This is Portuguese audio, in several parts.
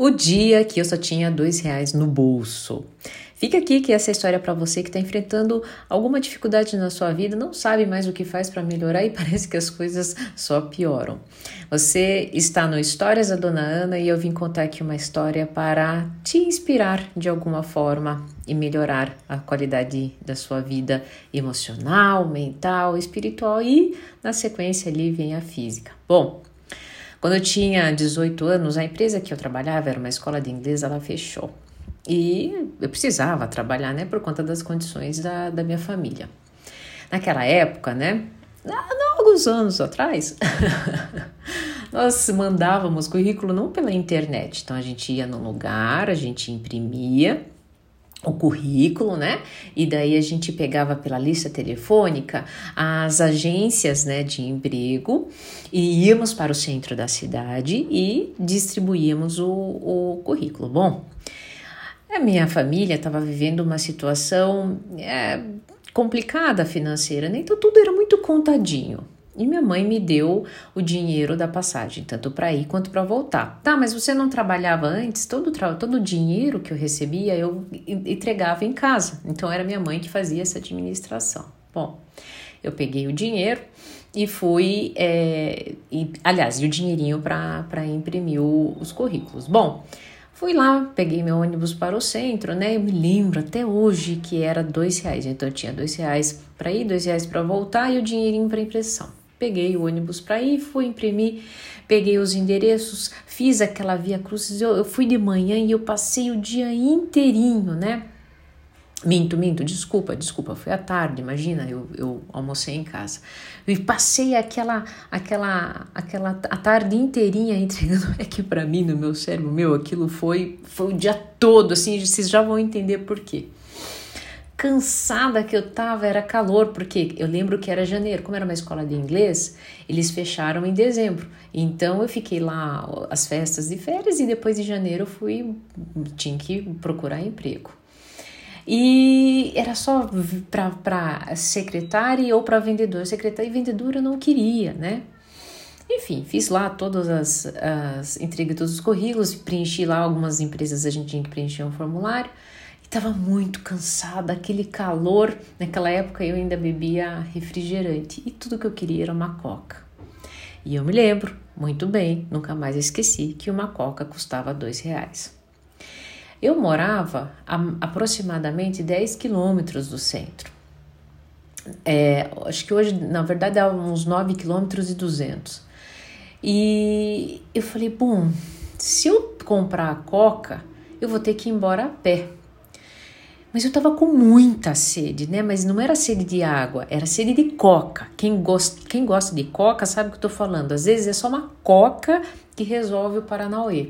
o dia que eu só tinha dois reais no bolso. Fica aqui que essa história é para você que está enfrentando alguma dificuldade na sua vida, não sabe mais o que faz para melhorar e parece que as coisas só pioram. Você está no Histórias da Dona Ana e eu vim contar aqui uma história para te inspirar de alguma forma e melhorar a qualidade da sua vida emocional, mental, espiritual e na sequência ali vem a física. Bom, quando eu tinha 18 anos, a empresa que eu trabalhava era uma escola de inglês, ela fechou. E eu precisava trabalhar, né, por conta das condições da, da minha família. Naquela época, né, há alguns anos atrás, nós mandávamos currículo não pela internet. Então a gente ia no lugar, a gente imprimia o currículo, né? E daí a gente pegava pela lista telefônica as agências, né, de emprego e íamos para o centro da cidade e distribuíamos o, o currículo. Bom, a minha família estava vivendo uma situação é, complicada financeira, né? Então tudo era muito contadinho. E minha mãe me deu o dinheiro da passagem, tanto para ir quanto para voltar. Tá, mas você não trabalhava antes? Todo, todo o dinheiro que eu recebia eu entregava em casa. Então era minha mãe que fazia essa administração. Bom, eu peguei o dinheiro e fui. É, e, aliás, e o dinheirinho para imprimir o, os currículos. Bom, Fui lá, peguei meu ônibus para o centro, né? Eu me lembro até hoje que era dois reais. Então eu tinha dois reais para ir, dois reais para voltar e o dinheirinho para impressão. Peguei o ônibus para ir, fui imprimir, peguei os endereços, fiz aquela via cruzes. Eu, eu fui de manhã e eu passei o dia inteirinho, né? Minto, minto, desculpa, desculpa, foi à tarde, imagina, eu, eu almocei em casa. E passei aquela, aquela, aquela a tarde inteirinha entregando, é que para mim, no meu cérebro, meu, aquilo foi, foi o dia todo, assim, vocês já vão entender por quê cansada que eu tava, era calor, porque eu lembro que era janeiro, como era uma escola de inglês, eles fecharam em dezembro. Então eu fiquei lá as festas de férias e depois de janeiro eu fui tinha que procurar emprego. E era só para secretária ou para vendedor. Secretária e vendedora eu não queria, né? Enfim, fiz lá todas as, as entreguei todos os currículos, preenchi lá algumas empresas, a gente tinha que preencher um formulário. Estava muito cansada, aquele calor. Naquela época eu ainda bebia refrigerante e tudo que eu queria era uma coca. E eu me lembro muito bem, nunca mais esqueci, que uma coca custava dois reais. Eu morava a aproximadamente 10 quilômetros do centro. É, acho que hoje, na verdade, dá uns 9 quilômetros e 200. E eu falei, bom, se eu comprar a coca, eu vou ter que ir embora a pé. Mas eu tava com muita sede, né? Mas não era sede de água, era sede de coca. Quem gosta, quem gosta de coca sabe o que eu tô falando. Às vezes é só uma coca que resolve o Paranauê.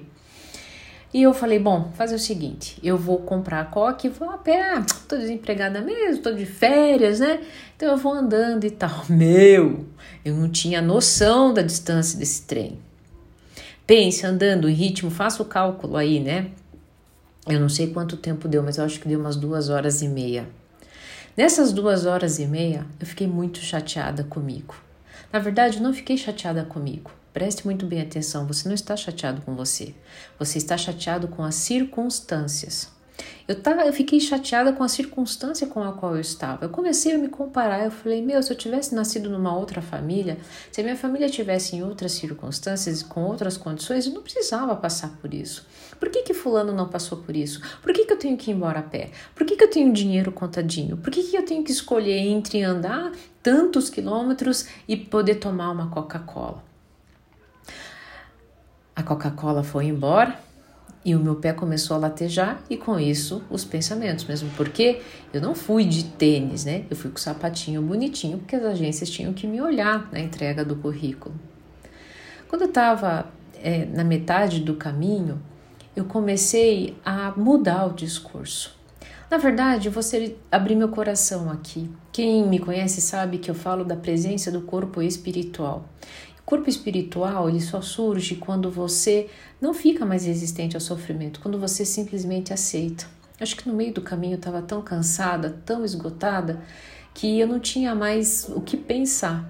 E eu falei, bom, fazer o seguinte, eu vou comprar a coca e vou a pé, ah, tô desempregada mesmo, tô de férias, né? Então eu vou andando e tal. Meu, eu não tinha noção da distância desse trem. Pense andando em ritmo, faça o cálculo aí, né? Eu não sei quanto tempo deu, mas eu acho que deu umas duas horas e meia. Nessas duas horas e meia, eu fiquei muito chateada comigo. Na verdade, eu não fiquei chateada comigo. Preste muito bem atenção, você não está chateado com você. Você está chateado com as circunstâncias. Eu, tava, eu fiquei chateada com a circunstância com a qual eu estava. Eu comecei a me comparar. Eu falei, meu, se eu tivesse nascido numa outra família, se a minha família tivesse em outras circunstâncias, com outras condições, eu não precisava passar por isso. Por que, que fulano não passou por isso? Por que, que eu tenho que ir embora a pé? Por que, que eu tenho dinheiro contadinho? Por que, que eu tenho que escolher entre andar tantos quilômetros e poder tomar uma Coca-Cola? A Coca-Cola foi embora e o meu pé começou a latejar e com isso os pensamentos, mesmo porque eu não fui de tênis, né? Eu fui com sapatinho bonitinho, porque as agências tinham que me olhar na entrega do currículo. Quando eu estava é, na metade do caminho, eu comecei a mudar o discurso. Na verdade, você abrir meu coração aqui. Quem me conhece sabe que eu falo da presença do corpo espiritual corpo espiritual ele só surge quando você não fica mais resistente ao sofrimento, quando você simplesmente aceita. Acho que no meio do caminho eu estava tão cansada, tão esgotada, que eu não tinha mais o que pensar.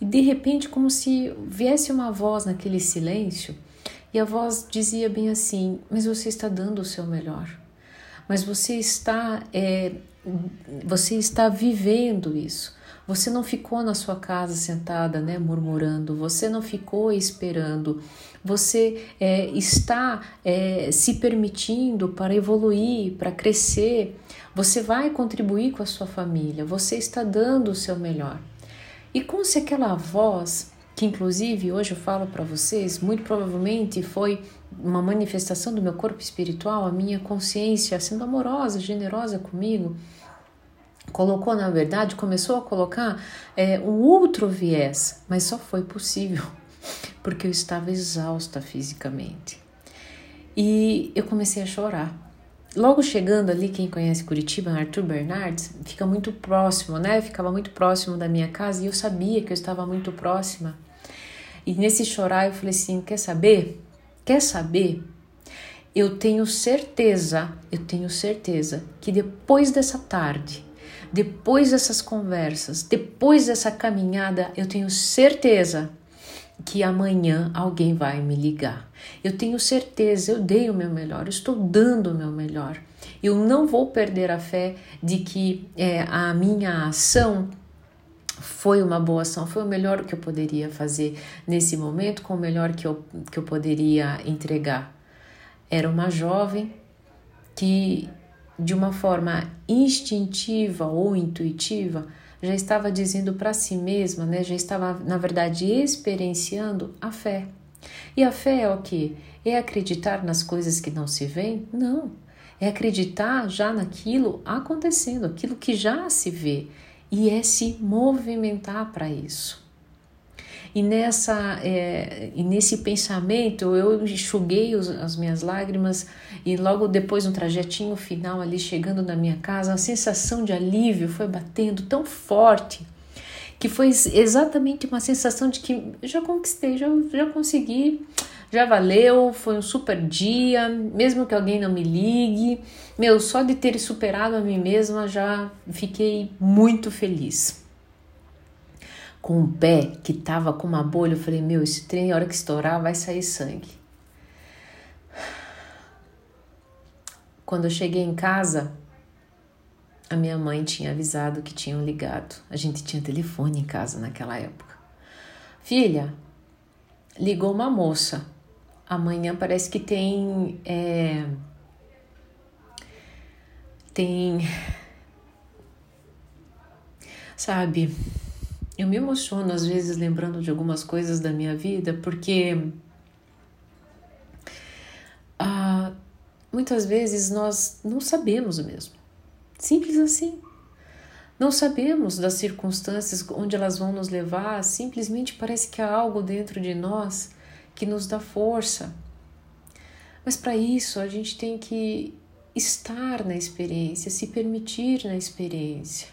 E de repente, como se viesse uma voz naquele silêncio E a voz dizia bem assim: Mas você está dando o seu melhor, mas você está, é, você está vivendo isso. Você não ficou na sua casa sentada, né, murmurando, você não ficou esperando, você é, está é, se permitindo para evoluir, para crescer, você vai contribuir com a sua família, você está dando o seu melhor. E como se aquela voz, que inclusive hoje eu falo para vocês, muito provavelmente foi uma manifestação do meu corpo espiritual, a minha consciência sendo amorosa, generosa comigo, colocou, na verdade, começou a colocar é, um outro viés, mas só foi possível porque eu estava exausta fisicamente. E eu comecei a chorar. Logo chegando ali, quem conhece Curitiba, Arthur Bernardes, fica muito próximo, né? Ficava muito próximo da minha casa e eu sabia que eu estava muito próxima. E nesse chorar eu falei assim: quer saber? Quer saber? Eu tenho certeza, eu tenho certeza que depois dessa tarde depois dessas conversas, depois dessa caminhada, eu tenho certeza que amanhã alguém vai me ligar. Eu tenho certeza, eu dei o meu melhor, estou dando o meu melhor. Eu não vou perder a fé de que é, a minha ação foi uma boa ação, foi o melhor que eu poderia fazer nesse momento, com o melhor que eu, que eu poderia entregar. Era uma jovem que de uma forma instintiva ou intuitiva, já estava dizendo para si mesma, né, já estava, na verdade, experienciando a fé. E a fé é o que? É acreditar nas coisas que não se veem? Não. É acreditar já naquilo acontecendo, aquilo que já se vê, e é se movimentar para isso. E, nessa, é, e nesse pensamento eu enxuguei os, as minhas lágrimas e logo depois no trajetinho final ali chegando na minha casa, a sensação de alívio foi batendo tão forte que foi exatamente uma sensação de que já conquistei, já, já consegui, já valeu, foi um super dia, mesmo que alguém não me ligue, meu, só de ter superado a mim mesma já fiquei muito feliz com um pé que tava com uma bolha. Eu falei, meu, esse trem, a hora que estourar, vai sair sangue. Quando eu cheguei em casa, a minha mãe tinha avisado que tinham ligado. A gente tinha telefone em casa naquela época. Filha, ligou uma moça. Amanhã parece que tem. É, tem. Sabe? Eu me emociono às vezes lembrando de algumas coisas da minha vida, porque ah, muitas vezes nós não sabemos mesmo. Simples assim. Não sabemos das circunstâncias onde elas vão nos levar, simplesmente parece que há algo dentro de nós que nos dá força. Mas para isso a gente tem que estar na experiência, se permitir na experiência.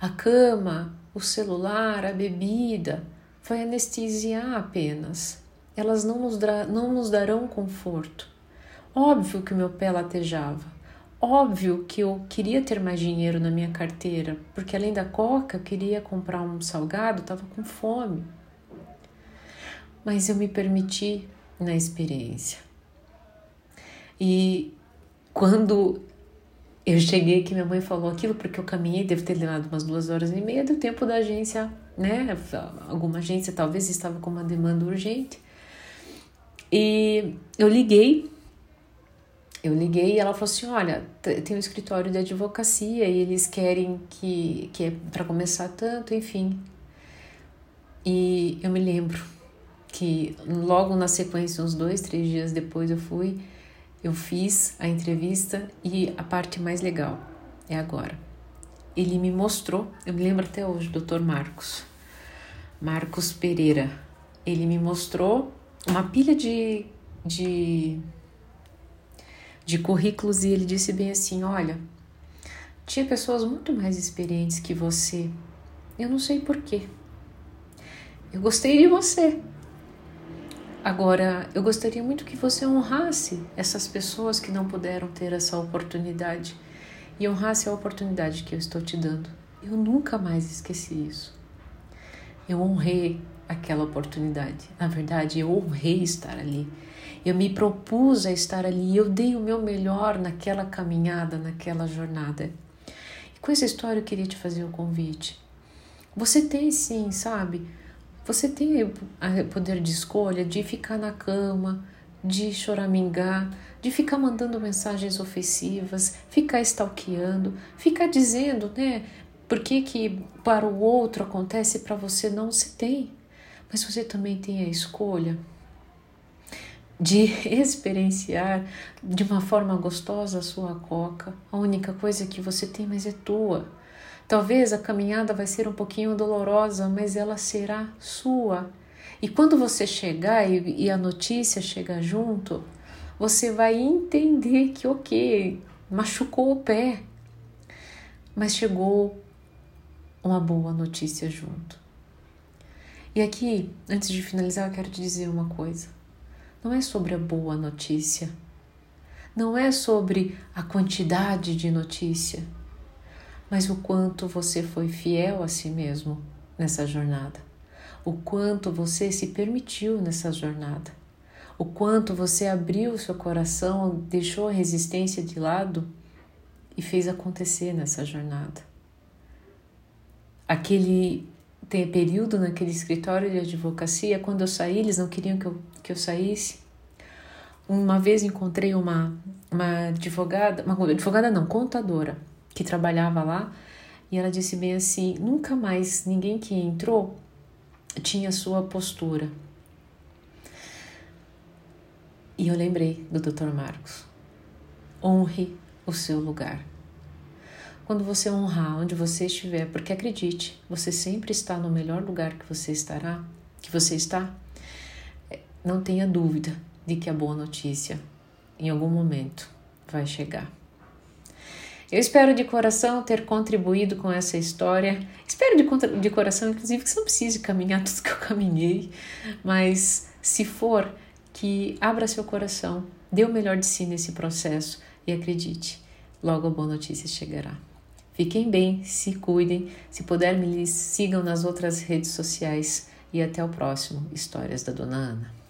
A cama, o celular, a bebida, vai anestesiar apenas. Elas não nos, não nos darão conforto. Óbvio que o meu pé latejava. Óbvio que eu queria ter mais dinheiro na minha carteira, porque além da coca eu queria comprar um salgado, estava com fome. Mas eu me permiti na experiência. E quando eu cheguei que minha mãe falou aquilo porque eu caminhei, deve ter levado umas duas horas e meia do tempo da agência, né? Alguma agência talvez estava com uma demanda urgente. E eu liguei, eu liguei e ela falou assim: Olha, tem um escritório de advocacia e eles querem que, que é para começar tanto, enfim. E eu me lembro que logo na sequência, uns dois, três dias depois, eu fui eu fiz a entrevista e a parte mais legal é agora. Ele me mostrou, eu me lembro até hoje, Dr. Marcos, Marcos Pereira. Ele me mostrou uma pilha de, de, de currículos e ele disse bem assim: Olha, tinha pessoas muito mais experientes que você. Eu não sei porquê. Eu gostei de você. Agora, eu gostaria muito que você honrasse essas pessoas que não puderam ter essa oportunidade e honrasse a oportunidade que eu estou te dando. Eu nunca mais esqueci isso. Eu honrei aquela oportunidade. Na verdade, eu honrei estar ali. Eu me propus a estar ali, eu dei o meu melhor naquela caminhada, naquela jornada. E com essa história eu queria te fazer o um convite. Você tem sim, sabe? Você tem o poder de escolha de ficar na cama, de choramingar, de ficar mandando mensagens ofensivas, ficar stalkeando, ficar dizendo, né? Por que, que para o outro acontece e para você não se tem? Mas você também tem a escolha de experienciar de uma forma gostosa a sua coca. A única coisa que você tem, mas é tua. Talvez a caminhada vai ser um pouquinho dolorosa, mas ela será sua. E quando você chegar e, e a notícia chegar junto, você vai entender que, ok, machucou o pé, mas chegou uma boa notícia junto. E aqui, antes de finalizar, eu quero te dizer uma coisa. Não é sobre a boa notícia, não é sobre a quantidade de notícia, mas o quanto você foi fiel a si mesmo nessa jornada, o quanto você se permitiu nessa jornada, o quanto você abriu seu coração, deixou a resistência de lado e fez acontecer nessa jornada. Aquele tem período naquele escritório de advocacia, quando eu saí, eles não queriam que eu, que eu saísse. Uma vez encontrei uma, uma advogada, uma advogada não, contadora, que trabalhava lá, e ela disse bem assim: nunca mais ninguém que entrou tinha sua postura. E eu lembrei do Dr. Marcos. Honre o seu lugar quando você honrar onde você estiver, porque acredite, você sempre está no melhor lugar que você estará, que você está. É, não tenha dúvida de que a boa notícia em algum momento vai chegar. Eu espero de coração ter contribuído com essa história. Espero de, de coração, inclusive, que você não precise caminhar tudo que eu caminhei, mas se for, que abra seu coração, dê o melhor de si nesse processo e acredite, logo a boa notícia chegará. Fiquem bem, se cuidem. Se puder, me sigam nas outras redes sociais. E até o próximo Histórias da Dona Ana.